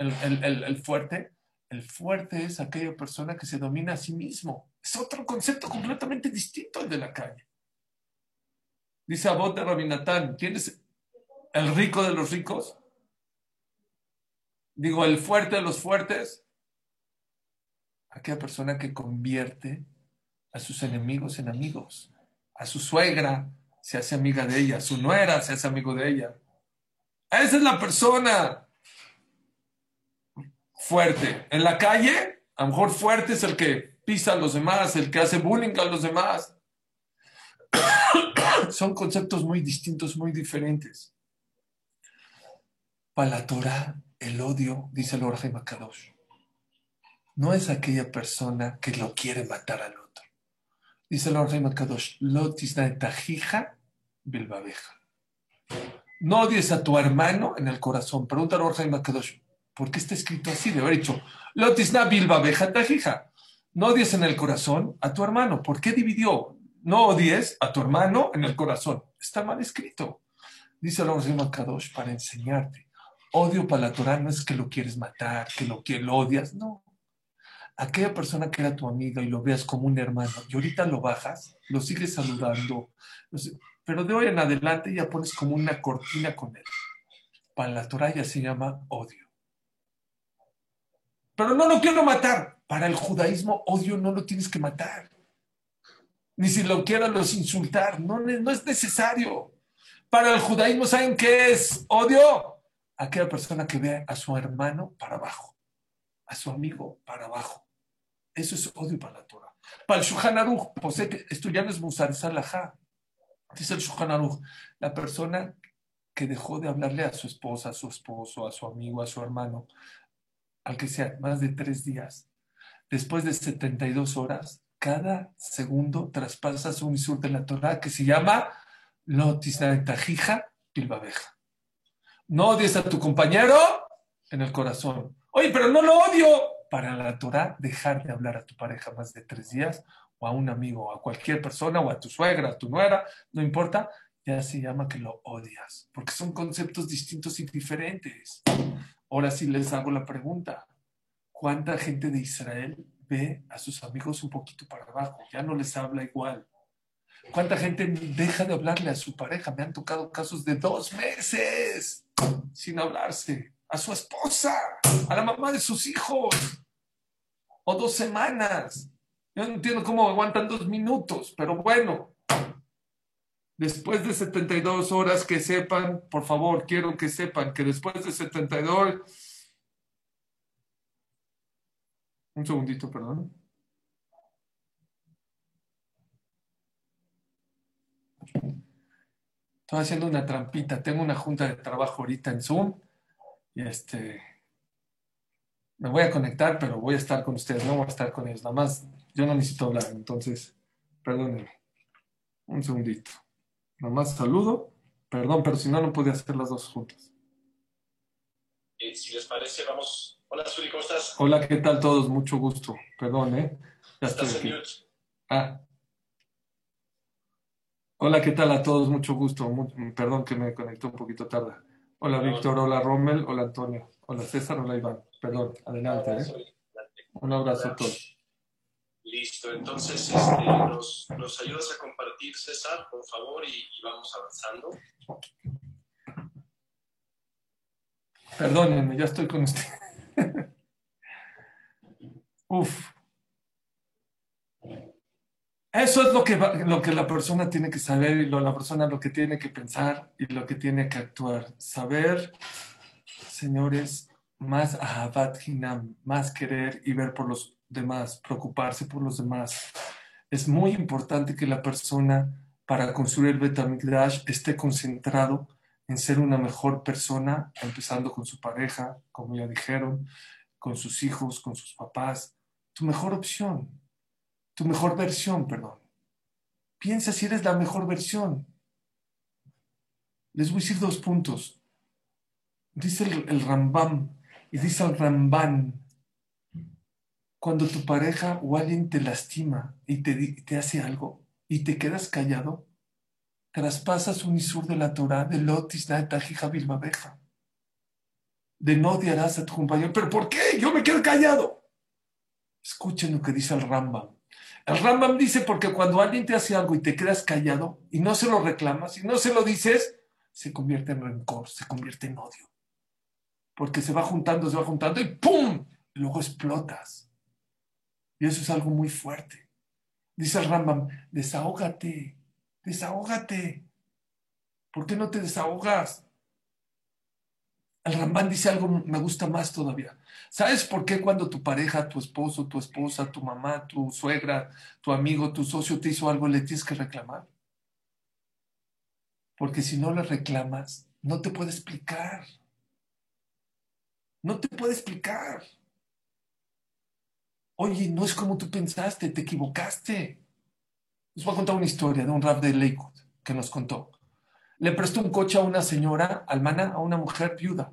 es el, el, fuerte? El fuerte es aquella persona que se domina a sí mismo. Es otro concepto completamente distinto al de la calle. Dice Abot de Rabinatán, ¿quién es el rico de los ricos? Digo, el fuerte de los fuertes. Aquella persona que convierte a sus enemigos en amigos. A su suegra se hace amiga de ella, a su nuera se hace amigo de ella. Esa es la persona fuerte. En la calle, a lo mejor fuerte es el que pisa a los demás, el que hace bullying a los demás. Son conceptos muy distintos, muy diferentes. Para la Torah, el odio, dice el Orja Makadosh, no es aquella persona que lo quiere matar al otro. Dice el Orhaim Kadosh, bilbabeja. No odies a tu hermano en el corazón. Pregunta al Orhaim Kadosh, ¿por qué está escrito así? De haber dicho, lotisna bilbabeja tajija. No odies en el corazón a tu hermano. ¿Por qué dividió? No odies a tu hermano en el corazón. Está mal escrito. Dice el Kadosh para enseñarte. Odio para la Torah no es que lo quieres matar, que lo, que lo odias, no aquella persona que era tu amiga y lo veas como un hermano y ahorita lo bajas, lo sigues saludando, pero de hoy en adelante ya pones como una cortina con él. Para la Torah ya se llama odio. Pero no lo quiero matar. Para el judaísmo, odio no lo tienes que matar. Ni si lo quieras los insultar, no, no es necesario. Para el judaísmo, ¿saben qué es odio? Aquella persona que ve a su hermano para abajo, a su amigo para abajo. Eso es odio para la Torah. Para el Shulchan Aruch, pues esto ya no es Musar, es Dice el Shulchan Aruch, la persona que dejó de hablarle a su esposa, a su esposo, a su amigo, a su hermano, al que sea, más de tres días, después de 72 horas, cada segundo traspasas un isur de la Torah que se llama Tajija Pilbabeja. No odies a tu compañero en el corazón. Oye, pero no lo odio. Para la Torah, dejar de hablar a tu pareja más de tres días, o a un amigo, o a cualquier persona, o a tu suegra, a tu nuera, no importa, ya se llama que lo odias, porque son conceptos distintos y diferentes. Ahora sí les hago la pregunta, ¿cuánta gente de Israel ve a sus amigos un poquito para abajo? Ya no les habla igual. ¿Cuánta gente deja de hablarle a su pareja? Me han tocado casos de dos meses sin hablarse, a su esposa, a la mamá de sus hijos, o dos semanas. Yo no entiendo cómo aguantan dos minutos, pero bueno, después de 72 horas que sepan, por favor, quiero que sepan que después de 72... Un segundito, perdón. Estoy haciendo una trampita. Tengo una junta de trabajo ahorita en Zoom. Y este. Me voy a conectar, pero voy a estar con ustedes. No voy a estar con ellos. Nada más, yo no necesito hablar. Entonces, perdónenme. Un segundito. Nomás saludo. Perdón, pero si no, no pude hacer las dos juntas. Eh, si les parece, vamos. Hola, Suri, ¿cómo estás? Hola, ¿qué tal todos? Mucho gusto. Perdón, ¿eh? Ya ¿Estás estoy aquí. Ah. Hola, ¿qué tal a todos? Mucho gusto. perdón que me conecté un poquito tarde. Hola, Víctor. Hola, Rommel. Hola, Antonio. Hola, César. Hola, Iván. Perdón, adelante. ¿eh? Un abrazo a todos. Listo, entonces este, nos, ayudas a compartir, César, por favor, y, vamos avanzando. Perdónenme, ya estoy con usted. Uf. Eso es lo que, lo que la persona tiene que saber y lo, la persona lo que tiene que pensar y lo que tiene que actuar. Saber, señores, más ahabat hinam, más querer y ver por los demás, preocuparse por los demás. Es muy importante que la persona para construir el Betamigdash esté concentrado en ser una mejor persona, empezando con su pareja, como ya dijeron, con sus hijos, con sus papás. Tu mejor opción, tu mejor versión, perdón. Piensa si eres la mejor versión. Les voy a decir dos puntos. Dice el, el Rambam y dice el Ramban, cuando tu pareja o alguien te lastima y te, te hace algo y te quedas callado, traspasas un isur de la Torah de Lotis Tajija Bilbabeja. De no odiarás a tu compañero. ¿Pero por qué? Yo me quedo callado. Escuchen lo que dice el Rambam. El Rambam dice porque cuando alguien te hace algo y te quedas callado y no se lo reclamas y no se lo dices, se convierte en rencor, se convierte en odio. Porque se va juntando, se va juntando y ¡pum! Y luego explotas. Y eso es algo muy fuerte. Dice el Rambam, desahógate, desahógate. ¿Por qué no te desahogas? El Rambam dice algo, me gusta más todavía. ¿Sabes por qué cuando tu pareja, tu esposo, tu esposa, tu mamá, tu suegra, tu amigo, tu socio te hizo algo, le tienes que reclamar? Porque si no le reclamas, no te puede explicar. No te puede explicar. Oye, no es como tú pensaste, te equivocaste. Les voy a contar una historia de un rap de Lakewood que nos contó. Le prestó un coche a una señora almana, a una mujer viuda,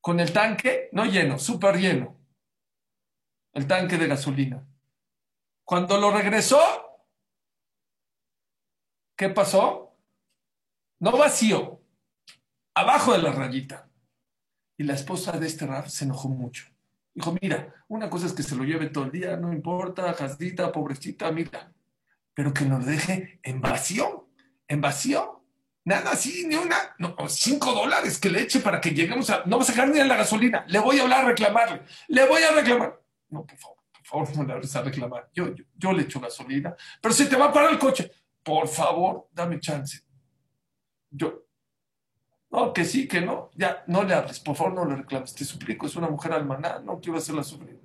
con el tanque no lleno, súper lleno, el tanque de gasolina. Cuando lo regresó, ¿qué pasó? No vacío, abajo de la rayita. Y la esposa de este rap se enojó mucho. Dijo, mira, una cosa es que se lo lleve todo el día, no importa, jazdita, pobrecita, mira, pero que nos deje en vacío, en vacío. Nada así, ni una, no, cinco dólares que le eche para que lleguemos a, no vas a sacar ni a la gasolina, le voy a hablar a reclamarle, le voy a reclamar. No, por favor, por favor, no le hables a reclamar. Yo, yo, yo le echo gasolina, pero se te va a parar el coche. Por favor, dame chance. Yo, no, que sí, que no, ya, no le hables, por favor, no le reclames, te suplico, es una mujer almaná, no quiero hacerla sufrir.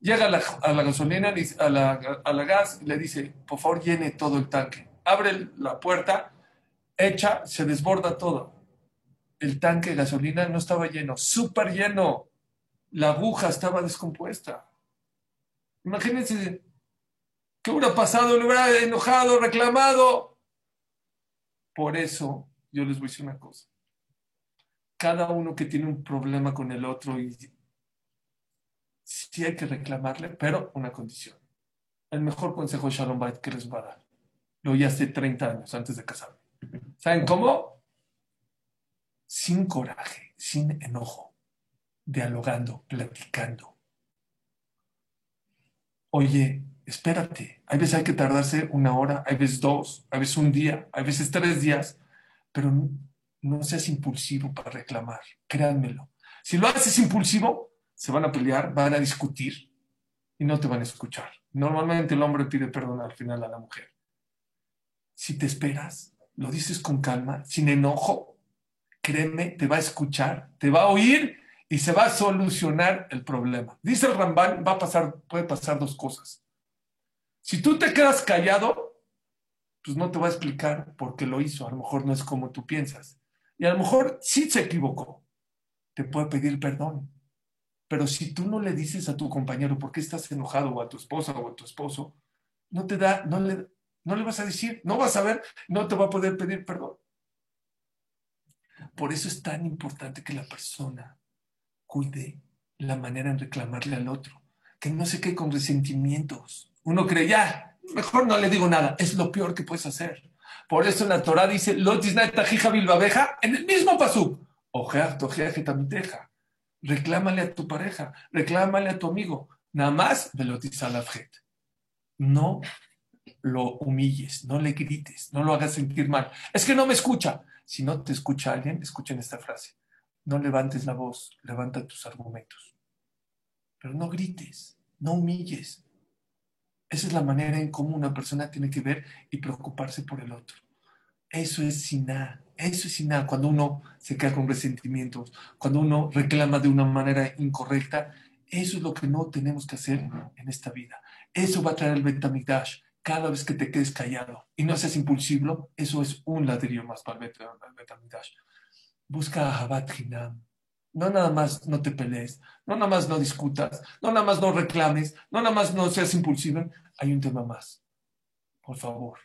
Llega a la, gasolina, a la, a la gas, y le dice, por favor, llene todo el tanque. Abre la puerta, echa, se desborda todo. El tanque de gasolina no estaba lleno, súper lleno. La aguja estaba descompuesta. Imagínense, ¿qué hubiera pasado? Le hubiera enojado, reclamado. Por eso yo les voy a decir una cosa. Cada uno que tiene un problema con el otro, y sí hay que reclamarle, pero una condición. El mejor consejo de Shalom Bait que les va a dar. Lo oí hace 30 años antes de casarme. ¿Saben cómo? Sin coraje, sin enojo, dialogando, platicando. Oye, espérate, hay veces hay que tardarse una hora, hay veces dos, hay veces un día, hay veces tres días, pero no, seas impulsivo para reclamar, créanmelo. Si lo haces impulsivo, se van a pelear, van a discutir y no te van a escuchar. Normalmente el hombre pide perdón al final a la mujer. Si te esperas, lo dices con calma, sin enojo, créeme, te va a escuchar, te va a oír y se va a solucionar el problema. Dice el Rambán, va a pasar, puede pasar dos cosas. Si tú te quedas callado, pues no te va a explicar por qué lo hizo. A lo mejor no es como tú piensas. Y a lo mejor sí se equivocó. Te puede pedir perdón. Pero si tú no le dices a tu compañero por qué estás enojado o a tu esposa o a tu esposo, no te da, no le, no le vas a decir, no vas a ver, no te va a poder pedir perdón. Por eso es tan importante que la persona cuide la manera en reclamarle al otro, que no se quede con resentimientos. Uno cree, ya, mejor no le digo nada, es lo peor que puedes hacer. Por eso la Torah dice, bilbabeja, en el mismo pasú, deja. Reclámale a tu pareja, reclámale a tu amigo, nada más velotisalafjet. No lo humilles, no le grites, no lo hagas sentir mal. Es que no me escucha. Si no te escucha alguien, escuchen esta frase. No levantes la voz, levanta tus argumentos. Pero no grites, no humilles. Esa es la manera en cómo una persona tiene que ver y preocuparse por el otro. Eso es siná, eso es siná. Cuando uno se queda con resentimientos, cuando uno reclama de una manera incorrecta, eso es lo que no tenemos que hacer en esta vida. Eso va a traer el Betamigdash cada vez que te quedes callado y no seas impulsivo, eso es un ladrillo más para el Betamidash. Busca a Habat Hinam. No nada más no te pelees, no nada más no discutas, no nada más no reclames, no nada más no seas impulsivo. Hay un tema más. Por favor,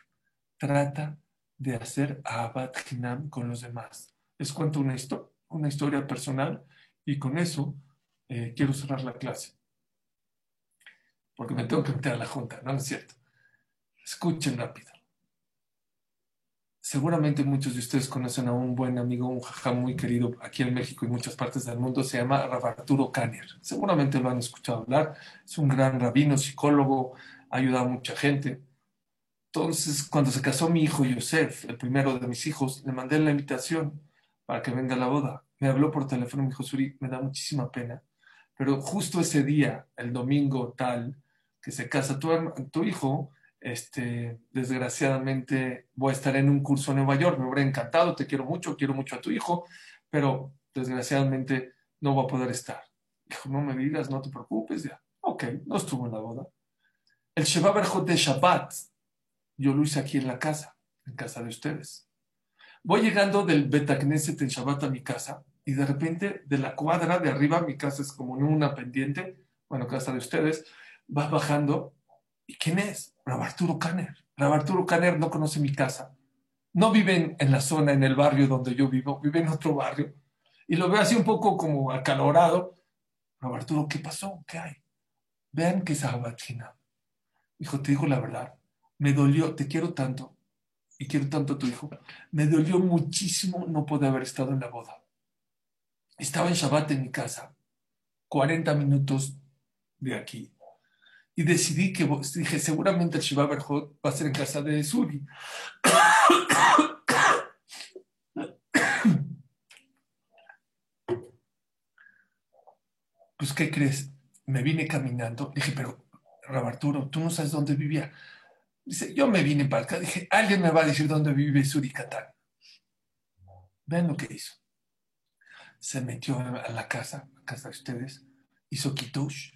trata de hacer Habat Hinam con los demás. Les cuento una, historia personal y con eso eh, quiero cerrar la clase. Porque me tengo que meter a la junta, ¿no es cierto? Escuchen rápido. Seguramente muchos de ustedes conocen a un buen amigo, un jajá muy querido aquí en México y muchas partes del mundo, se llama Arturo Kanner. Seguramente lo han escuchado hablar. Es un gran rabino, psicólogo, ha ayudado a mucha gente. Entonces, cuando se casó mi hijo Yosef, el primero de mis hijos, le mandé la invitación para que venga a la boda. Me habló por teléfono, me dijo, Suri, me da muchísima pena, pero justo ese día, el domingo tal, que se casa tu hijo, este, desgraciadamente voy a estar en un curso en Nueva York, me hubiera encantado, te quiero mucho, quiero mucho a tu hijo, pero desgraciadamente no voy a poder estar. Dijo, no me digas, no te preocupes, ya. Ok, no estuvo en la boda. El Sheba de Shabbat, yo lo hice aquí en la casa, en casa de ustedes. Voy llegando del Betagneset en Shabbat a mi casa y de repente de la cuadra de arriba, mi casa es como en una pendiente, bueno, casa de ustedes, va bajando. ¿Y quién es? Rab Arturo Caner. Rab Arturo Caner no conoce mi casa. No vive en, la zona, en el barrio donde yo vivo, vive en otro barrio. Y lo veo así un poco como acalorado. Rab Arturo, ¿qué pasó? ¿Qué hay? Vean que China. Hijo, te digo la verdad. Me dolió, te quiero tanto y quiero tanto a tu hijo. Me dolió muchísimo no poder haber estado en la boda. Estaba en Shabbat en mi casa, 40 minutos de aquí y decidí que dije, seguramente el Shiva va a ser en casa de Suri. pues, ¿qué crees? Me vine caminando, dije, pero, Rabarturo, tú no sabes dónde vivía. Dice, yo me vine para acá, dije, alguien me va a decir dónde vive Suri Catán. Vean lo que hizo. Se metió a la casa, a casa de ustedes, hizo kitush,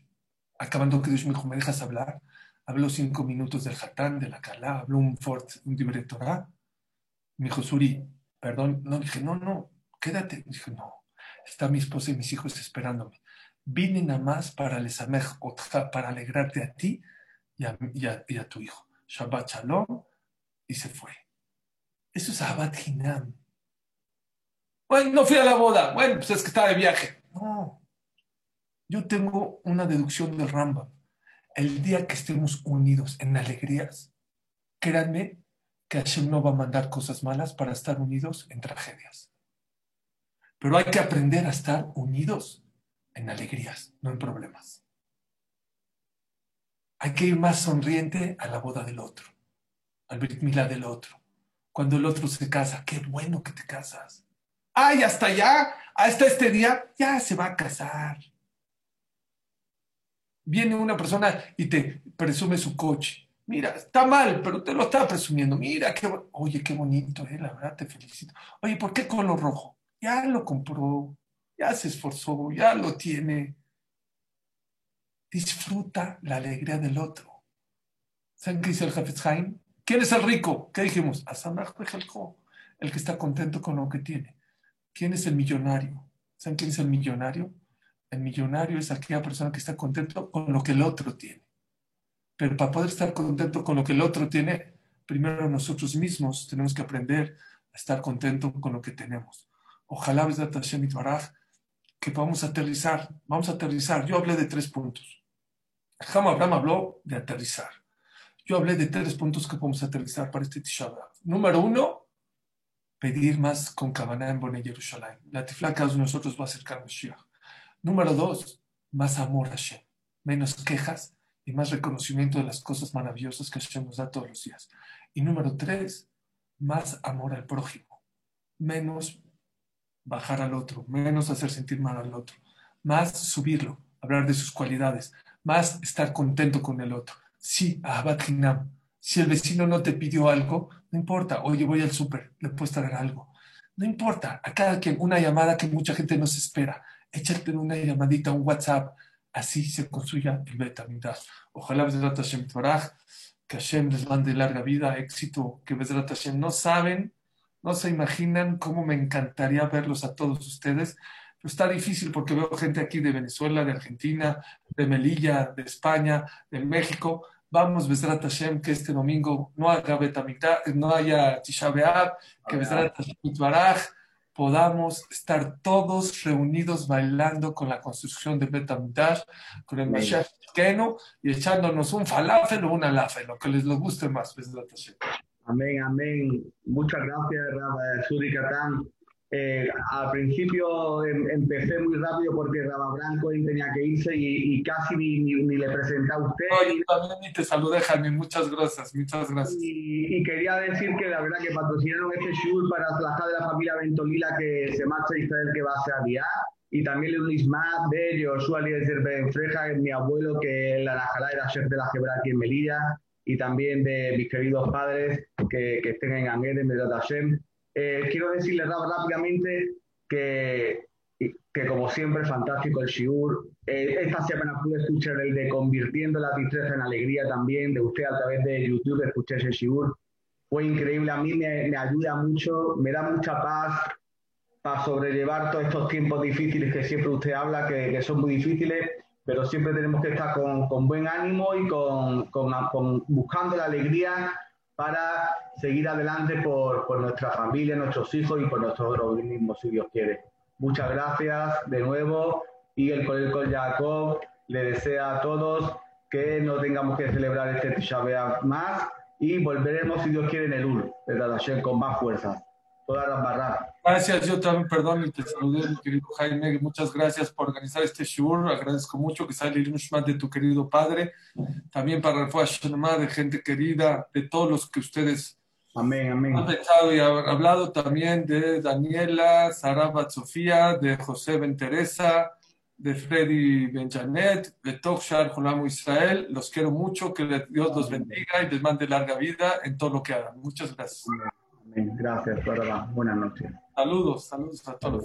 Acabando kitush me dijo, ¿me dejas hablar? Habló cinco minutos del Hatán, de la Kalá, habló un fort, un directorá. Me dijo, Suri, perdón. No, dije, no, no, quédate. Dije, no, está mi esposa y mis hijos esperándome. Vine nada más para les para alegrarte a ti y a, tu hijo. Shabbat Shalom, y se fue. Eso es Abad Hinam. Bueno, no fui a la boda. Bueno, pues es que estaba de viaje. No. Yo tengo una deducción del Rambam. El día que estemos unidos en alegrías, créanme que Hashem no va a mandar cosas malas para estar unidos en tragedias. Pero hay que aprender a estar unidos en alegrías, no en problemas. Hay que ir más sonriente a la boda del otro, al Brit del otro. Cuando el otro se casa, qué bueno que te casas. Ay, hasta allá, hasta este día, ya se va a casar. Viene una persona y te presume su coche. Mira, está mal, pero te lo está presumiendo. Mira, qué, oye, qué bonito, eh, la verdad te felicito. Oye, ¿por qué color rojo? Ya lo compró, ya se esforzó, ya lo tiene. Disfruta la alegría del otro. ¿Saben qué dice el Jafetz ¿Quién es el rico? ¿Qué dijimos? el que está contento con lo que tiene. ¿Quién es el millonario? ¿Saben quién es el millonario? El millonario es aquella persona que está contento con lo que el otro tiene. Pero para poder estar contento con lo que el otro tiene, primero nosotros mismos tenemos que aprender a estar contento con lo que tenemos. Ojalá, Hashem que vamos a aterrizar. Vamos a aterrizar. Yo hablé de tres puntos. Jama Abraham habló de aterrizar. Yo hablé de tres puntos que podemos aterrizar para este Tisha Número uno, pedir más con Kavaná en Bone Yerushalayim. La tiflaca de nosotros va a acercar Mashiach. Número dos, más amor a Hashem. Menos quejas y más reconocimiento de las cosas maravillosas que Hashem nos da todos los días. Y número tres, más amor al prójimo. Menos bajar al otro, menos hacer sentir mal al otro, más subirlo, hablar de sus cualidades, más estar contento con el otro. Sí, Abad Si el vecino no te pidió algo, no importa. Oye, voy al súper, le puedes traer algo. No importa. A cada quien, una llamada que mucha gente no se espera. Échate una llamadita, un WhatsApp. Así se construya el Betamidash. Ojalá Bezrat Hashem que Hashem les mande larga vida, éxito, que Bezrat Hashem no saben no se imaginan cómo me encantaría verlos a todos ustedes. Pero está difícil porque veo gente aquí de Venezuela, de Argentina, de Melilla, de España, de México. Vamos, Besrat Hashem, que este domingo no haya no haya Tisha que Besrat Hashem podamos estar todos reunidos bailando con la construcción de Betamitash, con el Mashiach y echándonos un falafel o una lafe, lo que les guste más, Hashem. Amén, amén. Muchas gracias, Suri Catán. Eh, al principio em, empecé muy rápido porque Raba Branco tenía que irse y, casi ni, ni, le presenté a usted. No, también ni te saludé, Jaime. Muchas gracias, muchas gracias. Y, quería decir que la verdad que patrocinaron este show para la de la familia Ventolila que se marcha Israel que va a ser día. Y también Luis Matt de Joshua Eliezer Benfreja, mi abuelo que la Najalá era chef de la Gebra aquí en Melilla y también de mis queridos padres que, que estén en Angel, en Hashem. Eh, quiero decirles rápidamente que, que, como siempre, fantástico el Shiur. Eh, esta semana pude escuchar el de Convirtiendo la tristeza en alegría también, de usted a través de YouTube, escuché ese Shiur. Fue increíble, a mí me, me ayuda mucho, me da mucha paz para sobrellevar todos estos tiempos difíciles que siempre usted habla, que, que son muy difíciles pero siempre tenemos que estar con, buen ánimo y con, buscando la alegría para seguir adelante por, nuestra familia, nuestros hijos y por nuestros organismos, si Dios quiere. Muchas gracias de nuevo y el Colegio Jacob le desea a todos que no tengamos que celebrar este Tisha más y volveremos, si Dios quiere, en el UR, con más fuerza. Gracias, yo también, perdón, y te saludé, mi querido Jaime. Muchas gracias por organizar este show. Agradezco mucho que sale el más de tu querido padre. También para el Shanamá, de gente querida, de todos los que ustedes amén, amén. han pensado y hablado también de Daniela, Sarabat Sofía, de José Ben Teresa, de Freddy Benjanet, de Tokshar Junamo Israel. Los quiero mucho, que Dios los bendiga y les mande larga vida en todo lo que hagan. Muchas gracias. Gracias, Buenas noches. Saludos, saludos a todos.